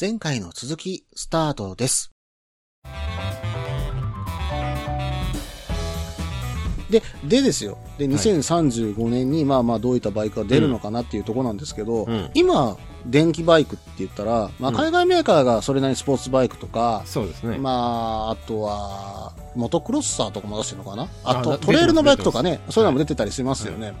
前回の続き、スタートです。で、でですよ。で、2035年に、まあまあどういったバイクが出るのかなっていうところなんですけど、うん今、電気バイクって言ったら、まあうん海外メーカーがそれなりにスポーツバイクとか、そうですね。まあ、あとは、モトクロッサーとかも出してるのかな？あと、トレイルのバイクとかね、そういうのも出てたりしますよね。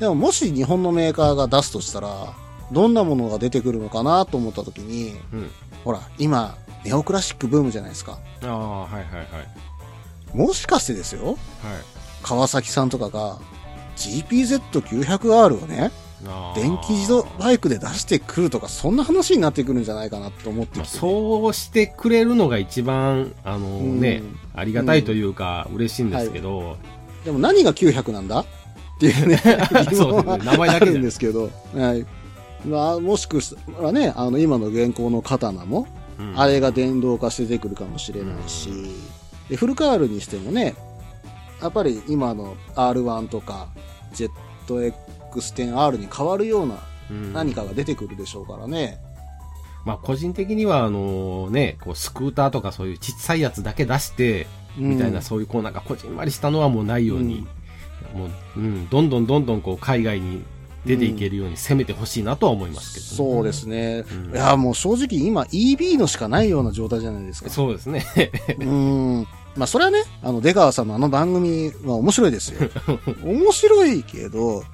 でも、もし日本のメーカーが出すとしたら、どんなものが出てくるのかなと思った時に、うん。ほら、今、ネオクラシックブームじゃないですか。ああ、はいはいはい。もしかしてですよ、はい。川崎さんとかが、GPZ900R をね、電気自動バイクで出してくるとか、そんな話になってくるんじゃないかなと思ってまあそうしてくれるのが一番、あのうんね、ありがたいというか、嬉しいんですけど、でも何が900なんだ？っていうね、そうね名前だけあるんですけど、はい。まあ、もしくはね、あの、今の現行の刀も、うん。あれが電動化して出てくるかもしれないし、でフルカールにしてもね、やっぱり今の R1 とか、ZX10R に変わるようなうん。何かが出てくるでしょうからね。まあ個人的には、あのね、こうスクーターとかそういうちっさいやつだけ出して、みたいな、うんそういうこうなんかこじんまりしたのはもうないように、もう、うん、どんどんどんどんこう海外に出ていけるように攻めてほしいなとは思いますけど、そうですね。うんいや、もう正直今 EB のしかないような状態じゃないですか。そうですね。うん。まあ、それはね、あの、出川さんのあの番組は面白いですよ。面白いけど、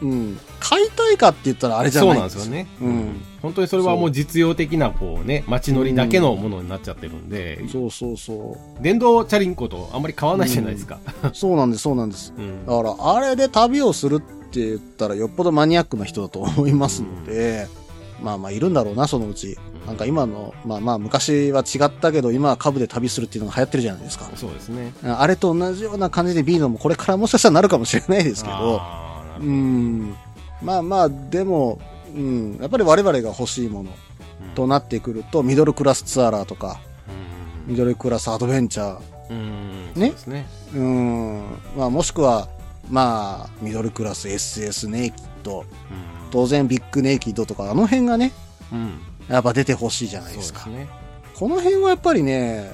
うん。買いたいかって言ったらあれじゃそうないなんですよね。うん。本当にそれはもう実用的な、こうね、街乗りだけのものになっちゃってるんで、そうそうそ電動チャリンコとあんまり変わらないじゃないですか。う。そうなんです、そうなんです。うん。だから、あれで旅をするって言ったらよっぽどマニアックな人だと思いますので、まあまあいるんだろうな、そのうち。なんか今の、まあまあ昔は違ったけど、今は株で旅するっていうのが流行ってるじゃないですか。そうですね。あれと同じような感じで B のもこれからもしかしたらなるかもしれないですけど、うん。まあまあ、でも、うん、やっぱり我々が欲しいものとなってくると、ミドルクラスツアラーとか、ミドルクラスアドベンチャー、うん。うん。ね？そうですね。うん、まあもしくは、まあ、ミドルクラス SS ネイキッド、当然ビッグネイキッドとか、あの辺がね、うん。うん。やっぱ出てほしいじゃないそうですすね。この辺はやっぱりね、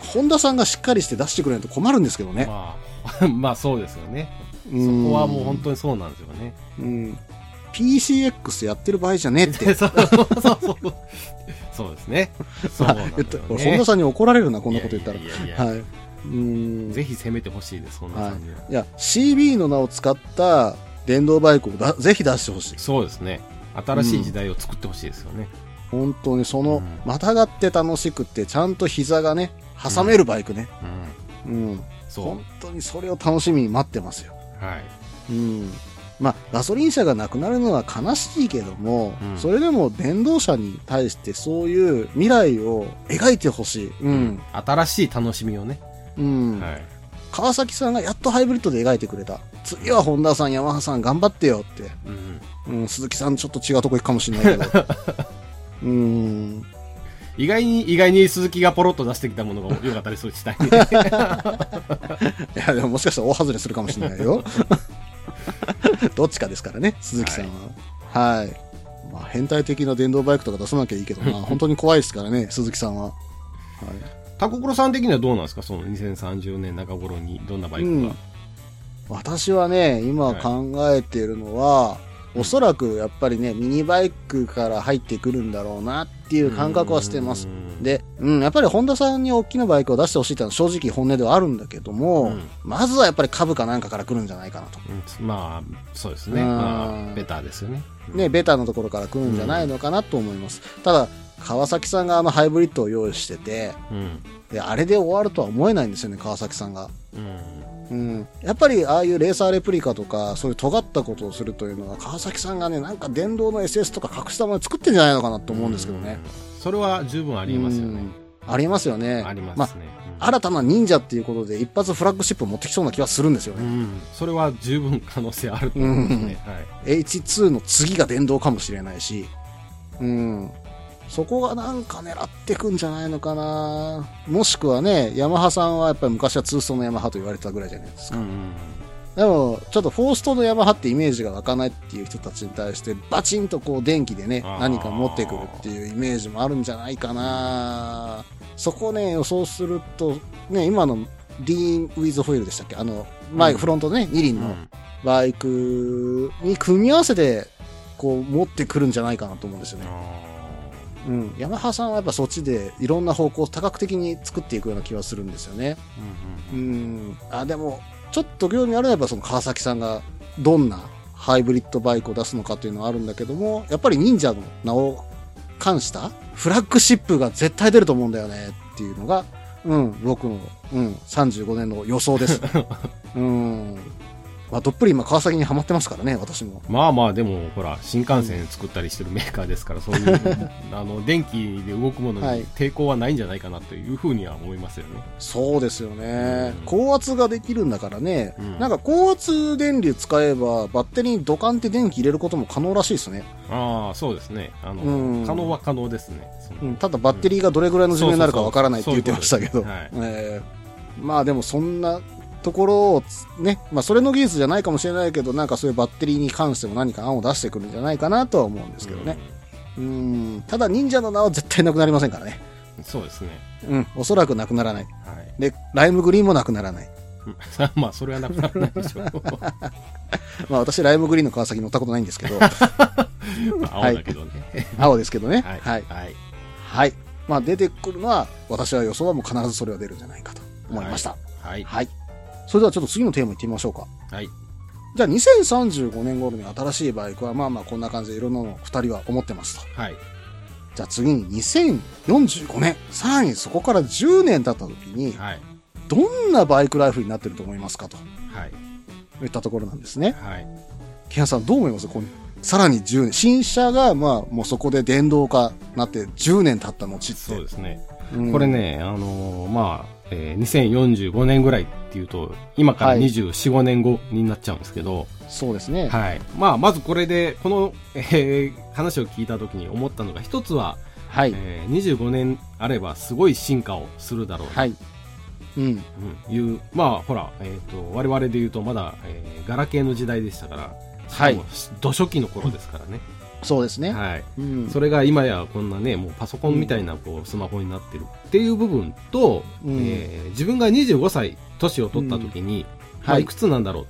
ホンダさんがしっかりして出してくれないと困るんですけどね。まあ、まあそうですよね。そそこはもう本当にそうなんですよね。うん。PCX やってる場合じゃねえって。そうそうそう。そうですね。そうですよ俺、本田さんに怒られるな、こんなこと言ったらいやいやいやはい。うん。ぜひ攻めてほしいです、本田さんには。いや、CB の名を使った電動バイクをだぜひ出してほしい。そうですね。新しい時代を作ってほしいですよね。本当にその、うんまたがって楽しくって、ちゃんと膝がね、挟めるバイクね。うん。うん。そう本。当にそれを楽しみに待ってますよ。はい。うん。まあ、ガソリン車がなくなるのは悲しいけども、うんそれでも電動車に対してそういう未来を描いてほしい。うん。新しい楽しみをね。うん。はい。川崎さんがやっとハイブリッドで描いてくれた。次はホンダさん、ヤマハさん頑張ってよって。うん。うん、鈴木さんちょっと違うとこ行くかもしれないけど。うん。意外に、意外に鈴木がポロッと出してきたものが良かったりするしたい。いや、でももしかしたら大外れするかもしれないよ。どっちかですからね、鈴木さんは。はい。まあ、変態的な電動バイクとか出さなきゃいいけどな、本当に怖いですからね、鈴木さんは。はい。タコクロさん的にはどうなんですか？その2030年中頃にどんなバイクが？私はね、今考えているのは、おそらくやっぱりね、ミニバイクから入ってくるんだろうなっていう感覚はしてます。うん、で、うん、やっぱりホンダさんに大きなバイクを出してほしいっていうのは正直本音ではあるんだけども、うんまずはやっぱり株かなんかから来るんじゃないかなと。うんまあ、そうですね。うんまあ、ベターですよね。ね、ベターなところから来るんじゃないのかなと思います。ただ、川崎さんがあのハイブリッドを用意してて、うん。で、あれで終わるとは思えないんですよね、川崎さんが。うん。うん。やっぱりああいうレーサーレプリカとか、そういう尖ったことをするというのは、川崎さんがね、なんか電動の SS とか隠したもの作ってんじゃないのかなと思うんですけどね。うん。それは十分ありますよね。うん。ありますよね。ありますまね。うんあ、新たな忍者っていうことで一発フラッグシップを持ってきそうな気はするんですよね。うん。それは十分可能性あると思いますね。はい。H2 の次が電動かもしれないし、うん。そこがなんか狙ってくんじゃないのかな。もしくはね、ヤマハさんはやっぱり昔はツーストのヤマハと言われてたぐらいじゃないですか。うんでも、ちょっとフォーストのヤマハってイメージが湧かないっていう人たちに対して、バチンとこう電気でね何か持ってくるっていうイメージもあるんじゃないかな。そこをね、予想すると、ね、今のディーン・ウィズ・ホイールでしたっけ？あの、前、うん。フロントね、二輪のうん。バイクに組み合わせて、こう、持ってくるんじゃないかなと思うんですよね。あうん。ヤマハさんはやっぱそっちでいろんな方向を多角的に作っていくような気はするんですよね。ーうんうんうん。あ、でも、ちょっと興味あるのはやっぱその川崎さんがどんなハイブリッドバイクを出すのかっていうのはあるんだけども、やっぱり忍者の名を冠したフラッグシップが絶対出ると思うんだよねっていうのが、うん、僕の、うん、35年の予想です。うん。まあ、どっぷり今川崎にはまってますからね、私も。まあまあでもほら新幹線作ったりしてるメーカーですからそういう あの電気で動くものはいに抵抗はないんじゃないかなというふうには思いますよね。そうですよね。うん高圧ができるんだからね。うんなんか高圧電流使えば、バッテリーにドカンって電気入れることも可能らしいですね。ああそうですねあの、うん可能は可能ですね。ただバッテリーがどれぐらいの寿命になるかわからないって言ってましたけど。まあでもそんなところをつね、まあそれの技術じゃないかもしれないけど、なんかそういうバッテリーに関しても何か案を出してくるんじゃないかなとは思うんですけどね。うん、ただ忍者の名は絶対なくなりませんからね。うんそうですね。うん、おそらくなくならない。はい。で、ライムグリーンもなくならない。う んまあそれはなくならないでしょう。まあ私ライムグリーンの川崎乗ったことないんですけど、青だけどね。青ですけどね。はい。はい。はい。はい。まあ出てくるのは、私は予想はもう必ずそれは出るんじゃないかと思いました。はい。はい。それではちょっと次のテーマいってみましょうか。はい。じゃあ2035年頃に新しいバイクはまあまあこんな感じでいろんなのを二人は思ってますと。はい。じゃあ次に2045年、さらにそこから10年経った時に、はい。どんなバイクライフになってると思いますかとはい。いったところなんですね。はい。ケンさんどう思います？このさらに10年。新車がまあもうそこで電動化なって10年経った後って。そうですね。うんこれ。ね、あのーまあ、えー2045年ぐらいっていうと、今からはい24、5年後になっちゃうんですけど、そうですね。はい。まあ、まずこれで、この、えー話を聞いたときに思ったのが、一つは、はい。えー25年あればすごい進化をするだろうなはい。うん。うんいう、まあ、ほら、えっ、と、我々で言うとまだ、えーガラケーの時代でしたから、はいしかも土初期の頃ですからね。そうですね。はい。うん。それが今やこんなね、もうパソコンみたいなこうスマホになってるっていう部分と、うんえー自分が25歳年を取った時に、まあ、はいいくつなんだろ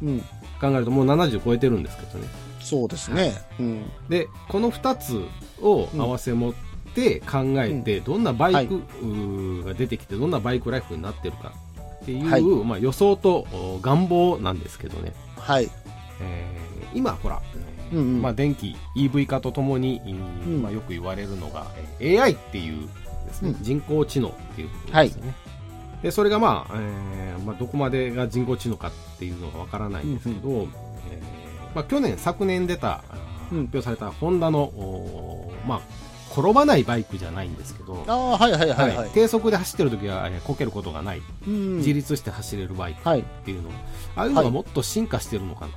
ううん。と考えるともう70超えてるんですけどね。そうですね。うん。で、この2つを合わせ持って考えて、どんなバイク、が出てきて、どんなバイクライフになってるかっていう、はいまあ、予想とお願望なんですけどね。はい。えー今、ほら、えーうんうんまあ、電気 EV 化とともに、うんまあ、よく言われるのが、えー AI っていうですね、うん。人工知能っていうことですよね。でそれが、まあえーまあ、どこまでが人工知能かっていうのがわからないんですけど、えーまあ、去年、昨年出た、発表されたホンダの、まあ、転ばないバイクじゃないんですけど、ああ、はいはいはいははい。い。低速で走ってる時は、えーこけることがない、うん。自立して走れるバイクはい。っていうの、ああいうのがもっと進化してるのかな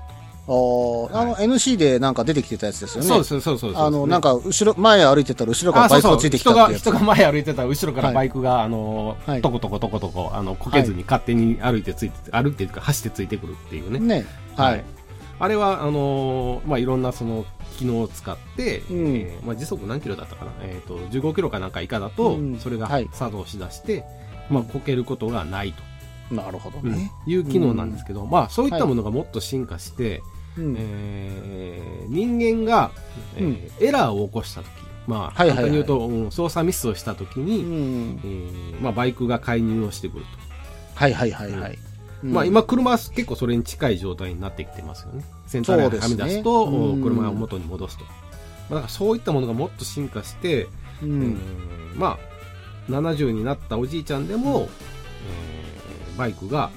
と。あの、NC でなんか出てきてたやつですよね。そうです、そうですそう。あの、なんか、後ろ、前歩いてたら後ろから。バイクがついてきた人が、ってやつ。人が前歩いてたら後ろからはいバイクが、あのはい、とことことことこ、あの、こけずに勝手に歩いてついて、歩いていうか走ってついてくるっていうね。ね。はい。あれは、あのーまあ、いろんなその、機能を使って、うんえーまあ、時速何キロだったかなえっ、と、15キロかなんか以下だと、うんそれがはい作動しだして、まあ、こけることがないと、なるほどうんね。いう機能なんですけど、まあ、そういったものがもっと進化して、うんえー人間が、えーエラーを起こしたとき、まあ、簡単に言うと、うん操作ミスをしたときうに、ん。えーまあ、バイクが介入をしてくると。はいはいはいはい。うんまあ、、今、車は結構それに近い状態になってきてますよね。センターラインがはみ出すと、すねうん車を元に戻すと。まあ、だからそういったものがもっと進化して、うえん。ーまあ、70になったおじいちゃんでも、えーバイクが、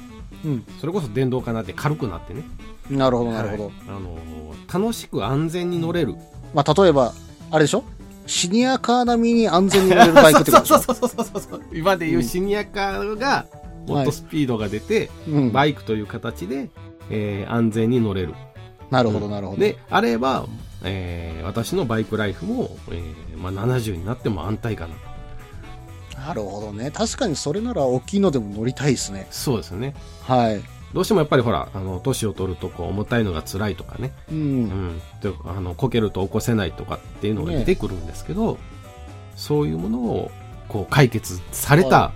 うん。それこそ電動化になって軽くなってね。なるほどなるほど。はいあのー楽しく安全に乗れる。まあ、例えば、あれでしょ？シニアカー並みに安全に乗れるバイクってこと そうそうそうそうそう。今でいうシニアカーが、もっとスピードが出て、うん。バイクという形で、えー安全に乗れる。なるほどなるほど。で、あれば、えー私のバイクライフも、えーまあ、70になっても安泰かな。なるほどね。確かにそれなら大きいのでも乗りたいですね。そうですね。はい。どうしてもやっぱりほら、あの、年を取るとこう重たいのが辛いとかね、う。うんん、であの、こけると起こせないとかっていうのが出てくるんですけど、そういうものを、こう、解決された、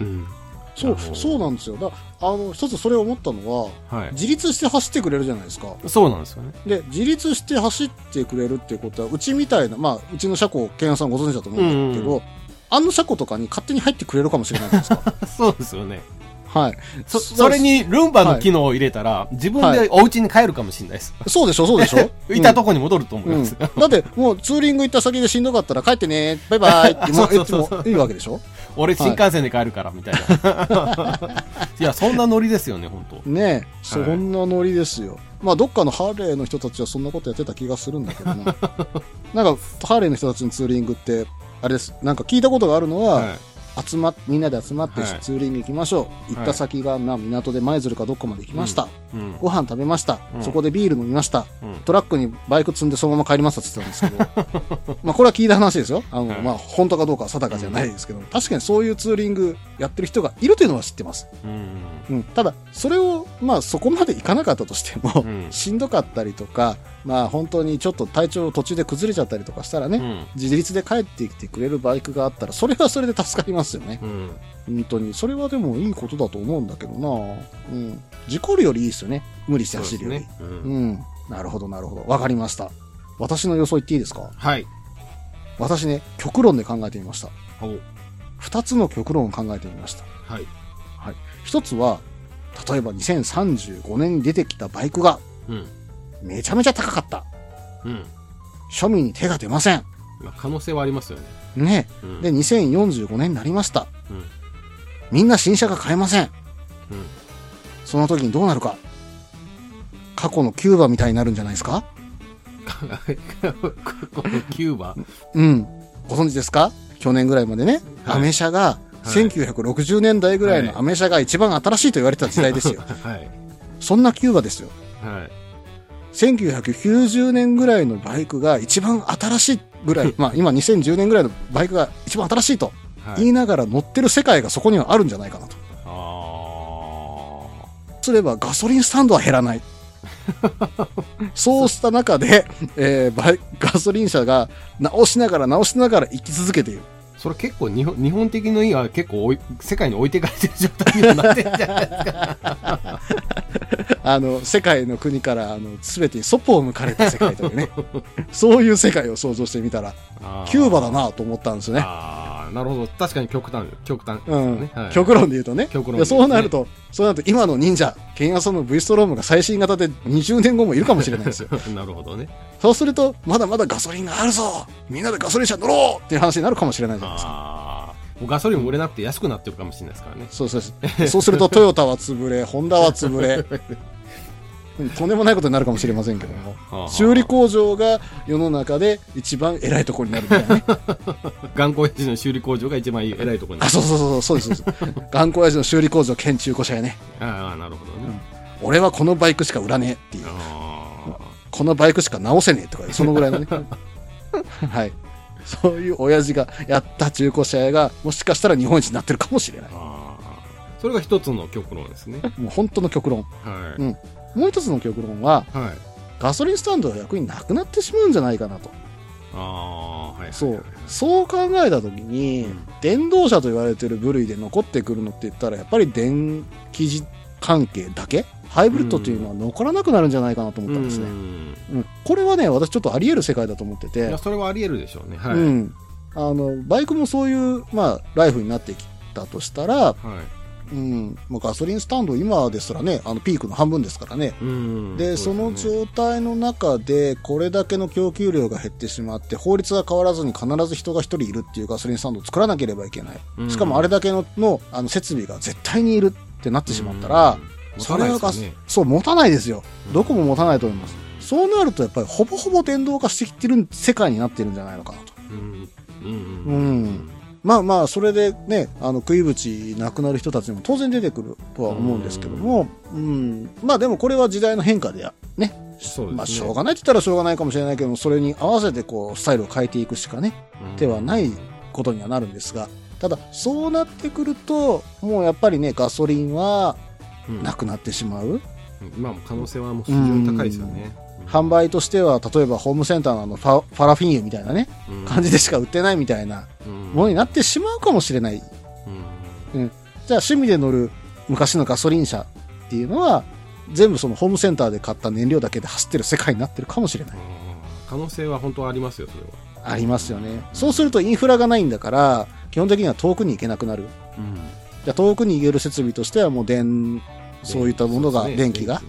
うん。そうそうなんですよ。だあの、一つそれを思ったのは、はい。自立して走ってくれるじゃないですか。そうなんですよね。で、自立して走ってくれるっていうことは、うちみたいな、まあ、うちの車庫、ケンヤさんご存知だと思うんだけど、うんあの車庫とかに勝手に入ってくれるかもしれないじゃないですか。そうですよね。はい。そ、それにルンバの機能を入れたら、自分でお家に帰るかもしれないです。そうでしょ、そうでしょ いたとこに戻ると思いうんます。だって、もうツーリング行った先でしんどかったら帰ってね、バイバイってもう言ってもいいわけでしょ？俺新幹線で帰るから、みたいな。いや、そんなノリですよね、本当ねえ、そんなノリですよ。まあ、どっかのハーレーの人たちはそんなことやってた気がするんだけどな。なんか、ハーレーの人たちのツーリングって、あれです。なんか聞いたことがあるのは、はい。集まっ、みんなで集まってはいツーリング行きましょう。行った先が、な、港で舞鶴かどっかまで行きました。うん。ご飯食べました、うんそこでビール飲みました。うんトラックにバイク積んでそのまま帰りましたって言ってたんですけど、まあこれは聞いた話ですよ。あの、はいまあ本当かどうかは定かじゃないですけど、確かにそういうツーリングやってる人がいるというのは知ってます。うん。うん。ただ、それを、まあそこまでいかなかったとしても、うんしんどかったりとか、まあ本当にちょっと体調途中で崩れちゃったりとかしたらね、うん。自立で帰ってきてくれるバイクがあったら、それはそれで助かりますよね。うん。本当に。それはでもいいことだと思うんだけどなうん。事故るよりいいですよね。無理して走るより。ね。うんうん。なるほど、なるほど。わかりました。私の予想言っていいですか？はい。私ね、極論で考えてみました。お二つの極論を考えてみました。はい。はい。一つは、例えば2035年に出てきたバイクがうん。めちゃめちゃ高かった。うん。庶民に手が出ません。まあ、可能性はありますよね。ね。うん。で、2045年になりました。うん。みんな新車が買えません。うん。その時にどうなるか。過去のキューバみたいになるんじゃないですか？このキューバ？うん。ご存知ですか？去年ぐらいまでね、はいアメ車が、はい1960年代ぐらいのアメ車が一番新しいと言われてた時代ですよ。はい。そんなキューバですよ。はい。1990年ぐらいのバイクが一番新しいぐらい、まあ今2010年ぐらいのバイクが一番新しいとはい。言いながら乗ってる世界がそこにはあるんじゃないかなと。あすればガソリンスタンドは減らない。そうした中で、えーバイガソリン車が直しながら直しながら生き続けている。ーそれ結構日本、日本的の意は結構世界に置いていかれてる状態にはなってるんじゃないですか。あの、世界の国から、あの、すべてにそっぽを向かれた世界というね。そういう世界を想像してみたら、キューバだなと思ったんですよね。ああ、なるほど。確かに極端、極端ですうん。はい極論で言うとね。極論でいやそうなると、そうなると今の忍者、ケンヤソンの V ストロームが最新型で20年後もいるかもしれないですよ。なるほどね。そうすると、まだまだガソリンがあるぞみんなでガソリン車乗ろうっていう話になるかもしれないじゃないですか。ああ。もうガソリンも売れなくて安くなってるかもしれないですからね。そうそうそう。するとトヨタは潰れ、ホンダは潰れ、うんとんでもないことになるかもしれませんけども。はあ修理工場が世の中で一番偉いところになるみたいなね。頑固親父の修理工場が一番偉いところにあ、そうそうそう、そうそうです。頑固親父の修理工場兼中古車やね。ああ、なるほどね。俺はこのバイクしか売らねえっていう。あこのバイクしか直せねえとか、そのぐらいのね。はい。そういう親父がやった中古車屋が、もしかしたら日本一になってるかもしれない。それが一つの極論ですね。もう本当の極論。はい。うんもう一つの極論は、はい。ガソリンスタンドが役になくなってしまうんじゃないかなと。ああ、はい。そう。そう考えたときに、うん電動車と言われてる部類で残ってくるのって言ったら、やっぱり電気関係だけハイブリッドっていうのは残らなくなるんじゃないかなと思ったんですね。うんうんこれはね、私ちょっとあり得る世界だと思ってていや、、それはあり得るでしょうね。はい。うん。あの、バイクもそういう、まあ、ライフになってきたとしたら、はい。うん、もうガソリンスタンド今ですらね、あの、ピークの半分ですからね。うんで、その状態の中で、これだけの供給量が減ってしまって、法律が変わらずに必ず人が一人いるっていうガソリンスタンドを作らなければいけない。うんしかもあれだけののあの設備が絶対にいるってなってしまったら、うん、それはガス、持たないですよねそう、持たないですよ。うんどこも持たないと思います。そうなると、やっぱりほぼほぼ電動化してきてる世界になってるんじゃないのかなと。うん。うん。ううんん。まあまあ、それでね、あの、食いぶち亡くなる人たちも当然出てくるとは思うんですけども、うん。まあでもこれは時代の変化でや、ね。ね。まあ、しょうがないって言ったらしょうがないかもしれないけども、それに合わせてこう、スタイルを変えていくしかね、手はないことにはなるんですが、ただ、そうなってくると、もうやっぱりね、ガソリンは、うんなくなってしまう、今も可能性はもう非常に高いですよね。販売としては、例えばホームセンターのあのファファラフィン油みたいなね、うん感じでしか売ってないみたいなうんものになってしまうかもしれない。うんじゃあ趣味で乗る昔のガソリン車っていうのは、全部そのホームセンターで買った燃料だけで走ってる世界になってるかもしれない。可能性は本当はありますよ、それは。ありますよね。そうするとインフラがないんだから、基本的には遠くに行けなくなる。うんじゃあ遠くに行ける設備としてはもう電、そういったものが、電気が、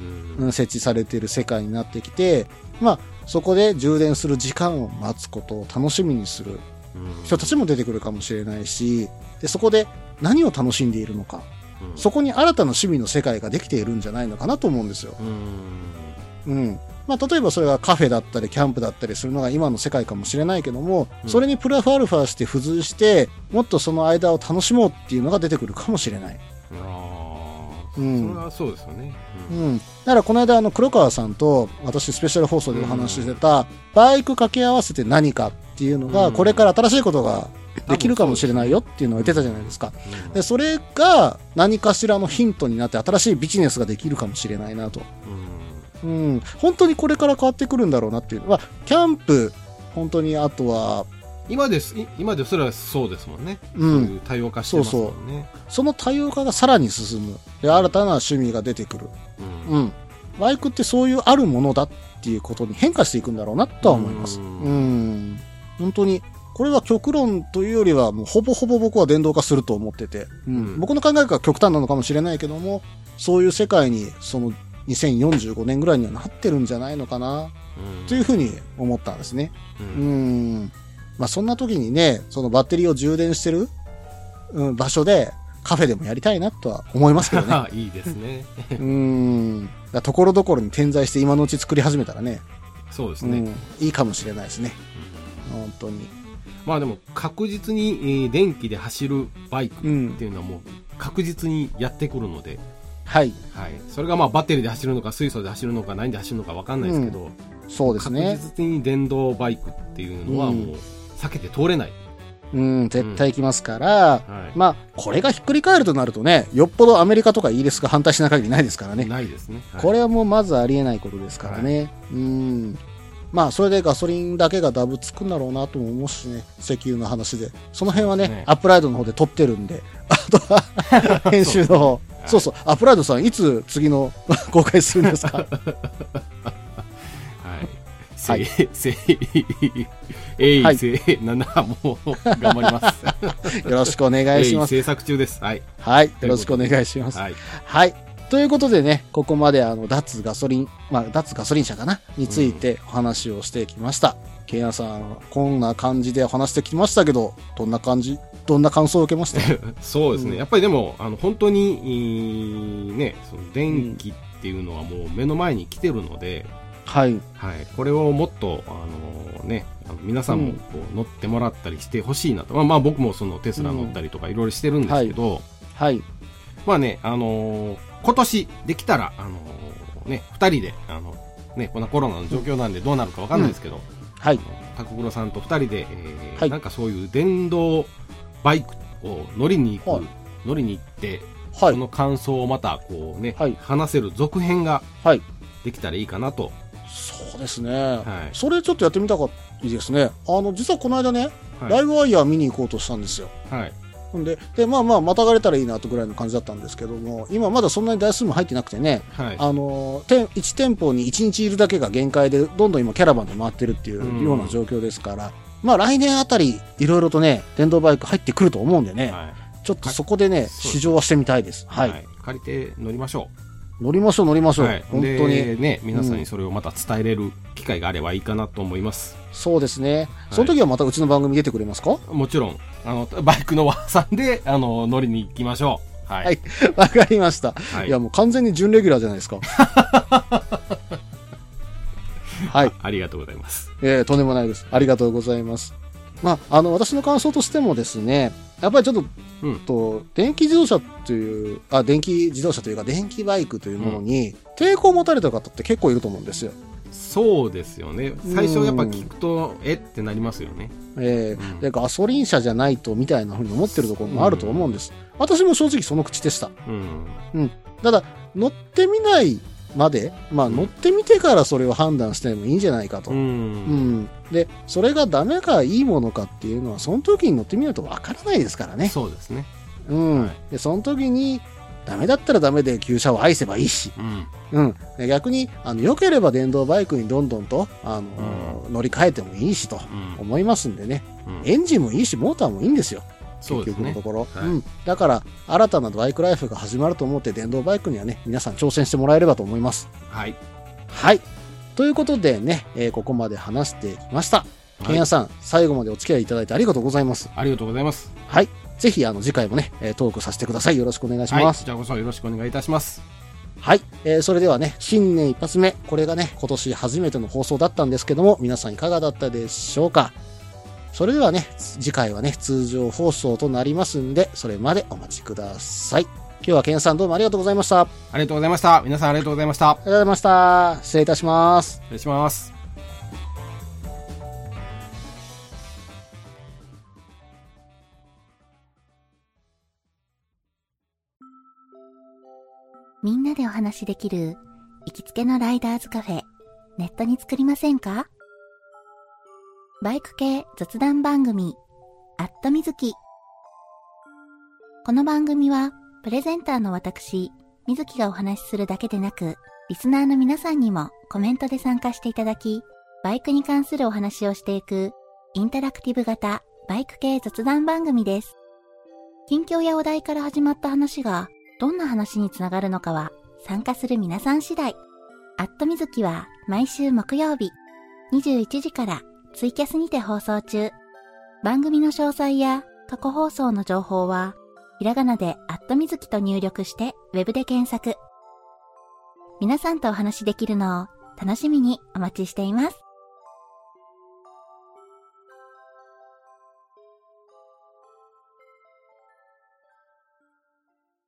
設置されている世界になってきて、まあ、そこで充電する時間を待つことを楽しみにする。うん。人たちも出てくるかもしれないし、で、そこで何を楽しんでいるのか、うん。そこに新たな趣味の世界ができているんじゃないのかなと思うんですよ。うん。うん。まあ、例えばそれがカフェだったり、キャンプだったりするのが今の世界かもしれないけども、うんそれにプラスアルファして付随して、もっとその間を楽しもうっていうのが出てくるかもしれない。うんそれはそうですよね。ううんん。だからこの間あの黒川さんと私スペシャル放送でお話ししてた、バイク掛け合わせて何かっていうのが、うんこれから新しいことができるかもしれないよっていうのを言ってたじゃないですか。で、それが何かしらのヒントになって新しいビジネスができるかもしれないなと。うんうん。本当にこれから変わってくるんだろうなっていう。まあ、キャンプ、本当にあとは、今です、い今でそれはそうですもんね。うんそういう多様化してますもんね。その多様化がさらに進む。で、新たな趣味が出てくる。うんうん。バイクってそういうあるものだっていうことに変化していくんだろうなとは思います。ううんん。本当に、これは極論というよりは、もうほぼほぼ僕は電動化すると思ってて、うんうん僕の考えが極端なのかもしれないけども、そういう世界に、その2045年ぐらいにはなってるんじゃないのかな、うんというふうに思ったんですね。ううんん。まあそんな時にね、そのバッテリーを充電してる、うん、場所でカフェでもやりたいなとは思いますけどね。いいですね。うん。ところどころに点在して今のうち作り始めたらね、そうですね。うん、いいかもしれないですね。うん本当に。まあでも確実に、えー電気で走るバイクうんっていうのはもう確実にやってくるので、はい。はい、それがまあバッテリーで走るのか水素で走るのか何で走るのか分かんないですけど、そうですね。確実に電動バイクっていうのはもう避けて通れない、うん、絶対来ますから、はい。まあ、これがひっくり返るとなるとね、よっぽどアメリカとかイギリスが反対しない限りないですからね。ないですね、はい。これはもうまずありえないことですからね。うん。まあ、それでガソリンだけがダブつくんだろうなとも思うしね、石油の話で。その辺はね、ね。アップライドの方で撮ってるんで、あとは、編集の方。そう。そう、アップライドさん、いつ次の 公開するんですか？はいせはいい、せい、えい、はいせい、7、もう、頑張ります。よろしくお願いします。制作中です。はい。はい、よろしくお願いします。はい。はい。ということでね、ここまであの、脱ガソリン、まあ、脱ガソリン車かな？についてお話をしてきました。ケイヤさん、こんな感じで話してきましたけど、どんな感じ、どんな感想を受けました？そうですね。うんやっぱりでも、あの、本当に、えーね、その電気っていうのはもう目の前に来てるので、はい。はい。これをもっと、あのね、あの皆さんもこう乗ってもらったりしてほしいなと。まあまあ僕もそのテスラ乗ったりとかいろいろしてるんですけど、はい。まあね、あのー今年できたら、あのーね、二人で、あの、ね、こんなコロナの状況なんでどうなるかわかんないですけど、はい。タクさんと二人で、えーはいなんかそういう電動バイクを乗りに行く、はい乗りに行って、はいそ。の感想をまたこうね、はい話せる続編がはい。できたらいいかなと。ですね。はいそれちょっとやってみたかったですね。あの、実はこの間ね、はい。ライブワイヤー見に行こうとしたんですよ。はい。んで、で、まあまあ、またがれたらいいなとぐらいの感じだったんですけども、今まだそんなに台数も入ってなくてね、はい。あの、店1店舗に1日いるだけが限界で、どんどん今キャラバンで回ってるっていうような状況ですから、まあ来年あたり、いろいろとね、電動バイク入ってくると思うんでね、はい。ちょっとそこでね、試乗はしてみたいです。はい。借りて乗りましょ乗りましょう、乗りましう。ょう。はい。本当に。でね、皆さんにそれをまた伝えれる機会があればいいかなと思います。そうですね。その時はまたうちの番組出てくれますか？もちろん、あの、バイクの和さんで、あの、乗りに行きましょう。はい。はい わかりました。はいいや、もう完全に準レギュラーじゃないですか。はい。ありがとうございます。えー、とんでもないです。ありがとうございます。まあ、あの、私の感想としてもですね、やっぱりちょっと、うんと、電気自動車という、あ、電気自動車というか、電気バイクというものに、抵抗を持たれた方って結構いると思うんですよ。そうですよね。最初やっぱ聞くと、え？ってなりますよね。えーうんで、ガソリン車じゃないと、みたいなふうに思ってるところもあると思うんです。私も正直その口でした。うん。ただ、乗ってみないまで、まあ乗ってみてからそれを判断してもいいんじゃないかと。う。うんん。で、それがダメかいいものかっていうのは、その時に乗ってみないとわからないですからね。そうですね。うん。はいで、その時に、ダメだったらダメで旧車を愛せばいいし、うん。うん。で逆に、あの、良ければ電動バイクにどんどんと、あの、乗り換えてもいいしとうん。思いますんでね。うんエンジンもいいし、モーターもいいんですよ。結局のと。ころ。はいうん。だから、新たなバイクライフが始まると思って、電動バイクにはね、皆さん挑戦してもらえればと思います。はい。はい。ということでね、えーここまで話してきました。ケンヤさん、最後までお付き合いいただいてありがとうございます。ありがとうございます。はい。ぜひ、あの、次回もね、えートークさせてください。よろしくお願いしはい。こます。ちらこそよろしくお願いいたします。はい。えーそれではね、新年一発目。これがね、今年初めての放送だったんですけども、皆さんいかがだったでしょうか？それではね、次回はね、通常放送となりますんで、それまでお待ちください。今日はケンさんどうもありがとうございました。ありありがとうございました。皆さんありがとうございました。がとうございました。失礼いたします。失礼します。みんなでお話しできる行きつけのライダーズカフェ、ネットに作りませんか？バイク系雑談番組、アットみずき。この番組は、プレゼンターの私、みずきがお話しするだけでなく、リスナーの皆さんにもコメントで参加していただき、バイクに関するお話をしていく、インタラクティブ型バイク系雑談番組です。近況やお題から始まった話が、どんな話につながるのかは参加する皆さん次第。アットみずきは毎週木曜日21時からツイキャスにて放送中。番組の詳細や過去放送の情報はひらがなでアットみずきと入力してウェブで検索。皆さんとお話しできるのを楽しみにお待ちしています。